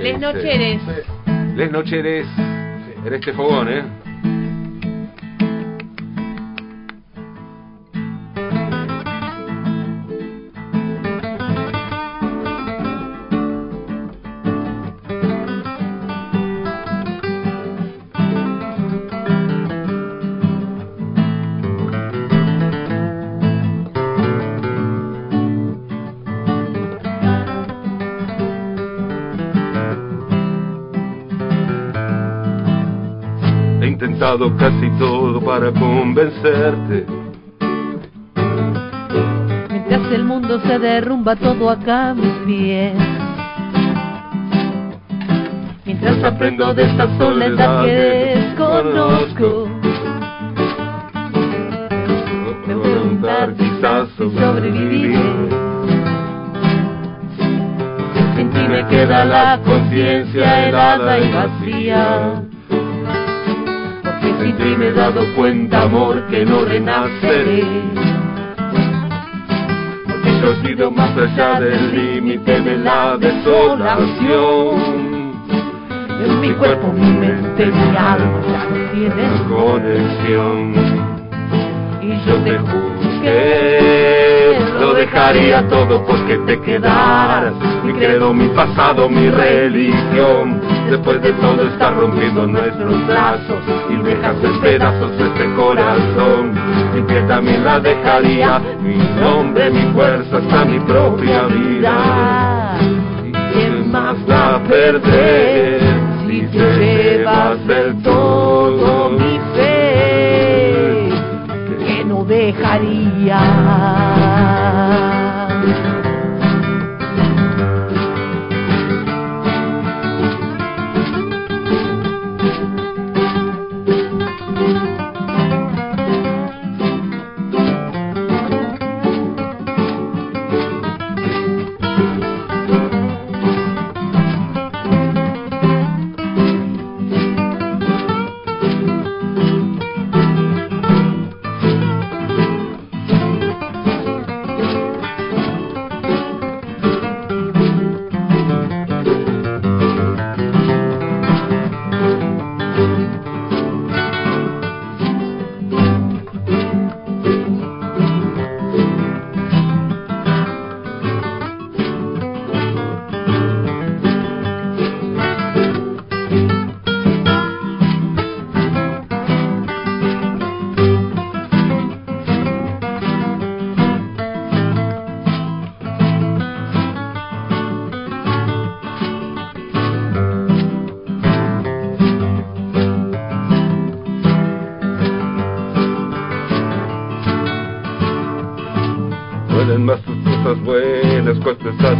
Les nocheres. Les nocheres. En este fogón, ¿eh? Intentado casi todo para convencerte. Mientras el mundo se derrumba todo acá a mis pies. Mientras aprendo de esta soledad que desconozco. Me preguntar quizás si sobreviviré. Sin ti me queda la conciencia helada y vacía. Sin ti me he dado cuenta, amor, que no renaceré. Porque yo he sido más allá del límite de la desolación. En mi cuerpo, mi mente, mi alma ya no tienen Conexión. Y yo te lo dejaría todo porque te quedaras. Mi credo, mi pasado, mi religión. Después de todo está rompiendo nuestros lazos y dejas en pedazos este corazón. Mi piel también la dejaría, mi nombre, mi fuerza, hasta mi propia vida. ¿Y quién más va a perder si te llevas del todo mi fe? que no dejaría.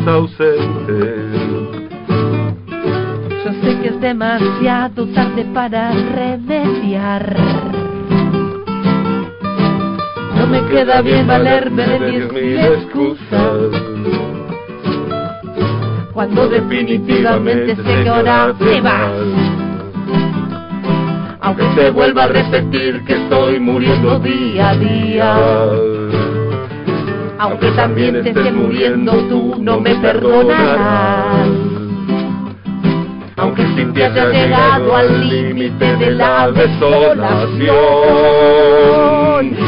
Estás ausente. Yo sé que es demasiado tarde para remediar. No me queda bien valerme de mis mil excusas. Cuando definitivamente sé que ahora te vas. Aunque se vuelva a repetir que estoy muriendo día a día. Aunque también te estés muriendo tú, no me perdonarás. Aunque sin ti haya llegado al límite de la desolación.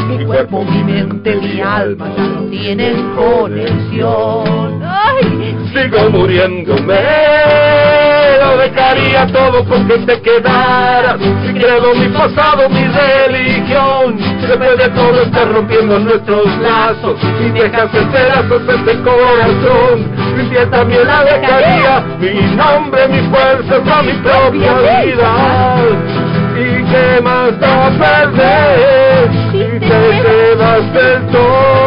Mi cuerpo, mi mente, mi alma ya no tienen conexión. ¡Ay! Sigo muriéndome, lo dejaría todo porque te quedaras. Mi credo, mi pasado, mi religión. Después de todo estás rompiendo nuestros lazos. Y dejas en pedazos este corazón. Piel también la dejaría, mi nombre, mi fuerza, hasta mi propia vida. ¿Y qué más da perder si te llevas del todo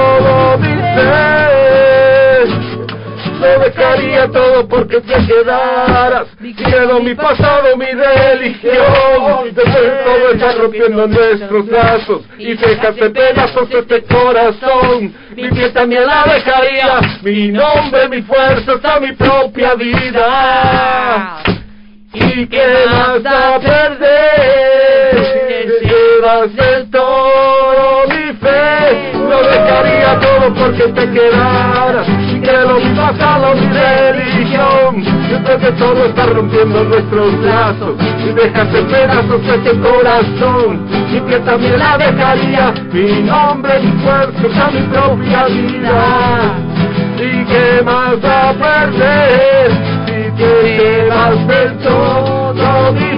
Lo dejaría todo porque te quedaras. Mi credo, mi pasado, mi religión. De todo estás rompiendo nuestros lazos y dejas en pedazos este corazón. Mi piel también la dejaría, mi nombre, mi fuerza, hasta mi propia vida. ¿Y qué más da a perder? Llevas del todo mi fe. Lo dejaría todo porque te quedaras. Cielo, pasado, mi religión. Siento que todo está rompiendo nuestros lazos y dejas en pedazos este corazón. Que también la dejaría, mi nombre, mi fuerza, mi propia vida. ¿Y qué más va a perder si te llevas del todo mi?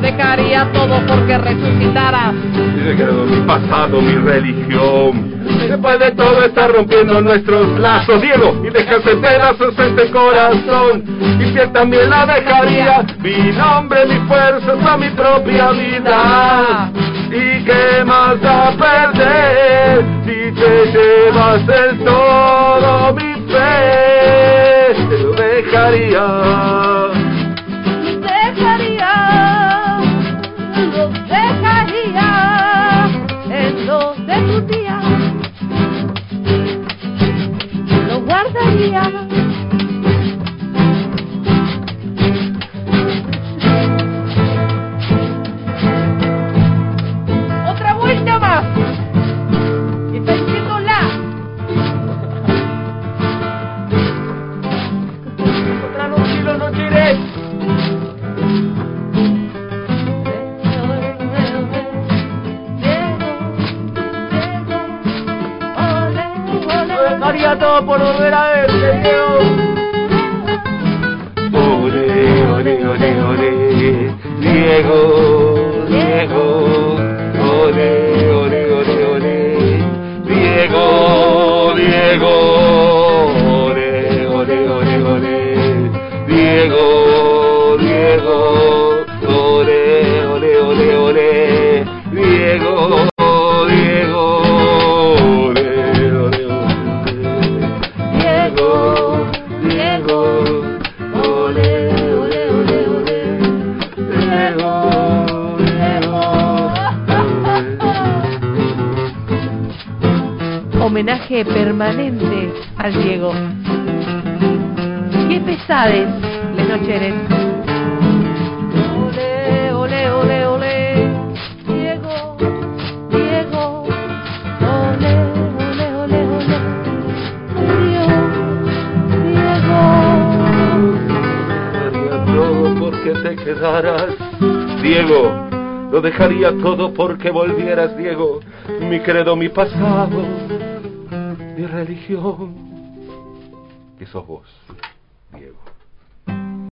Dejaría todo porque resucitara. Mi pasado, mi religión. Después de todo está rompiendo nuestros lazos, Diego, y dejas en pedazos este corazón. Y que también la dejaría, mi nombre, mi fuerza, mi propia vida. ¿Y qué más a perder si te llevas del todo mi fe? Te lo dejaría, Ole, ole, ole, Diego, Diego, ole, ole, ole, ole, Diego, Diego, ole, ole, ole, ole, Diego, Diego, ole, ole, ole, ole, Diego, Homenaje permanente al Diego. Qué pesades, les nocheres. Ole, ole, ole, ole. Diego, Diego. Ole, ole, ole, ole. Diego, Daría todo porque te quedaras, Diego. Lo dejaría todo porque volvieras, Diego. Mi credo, mi pasado, mi religión. Que sos vos, Diego.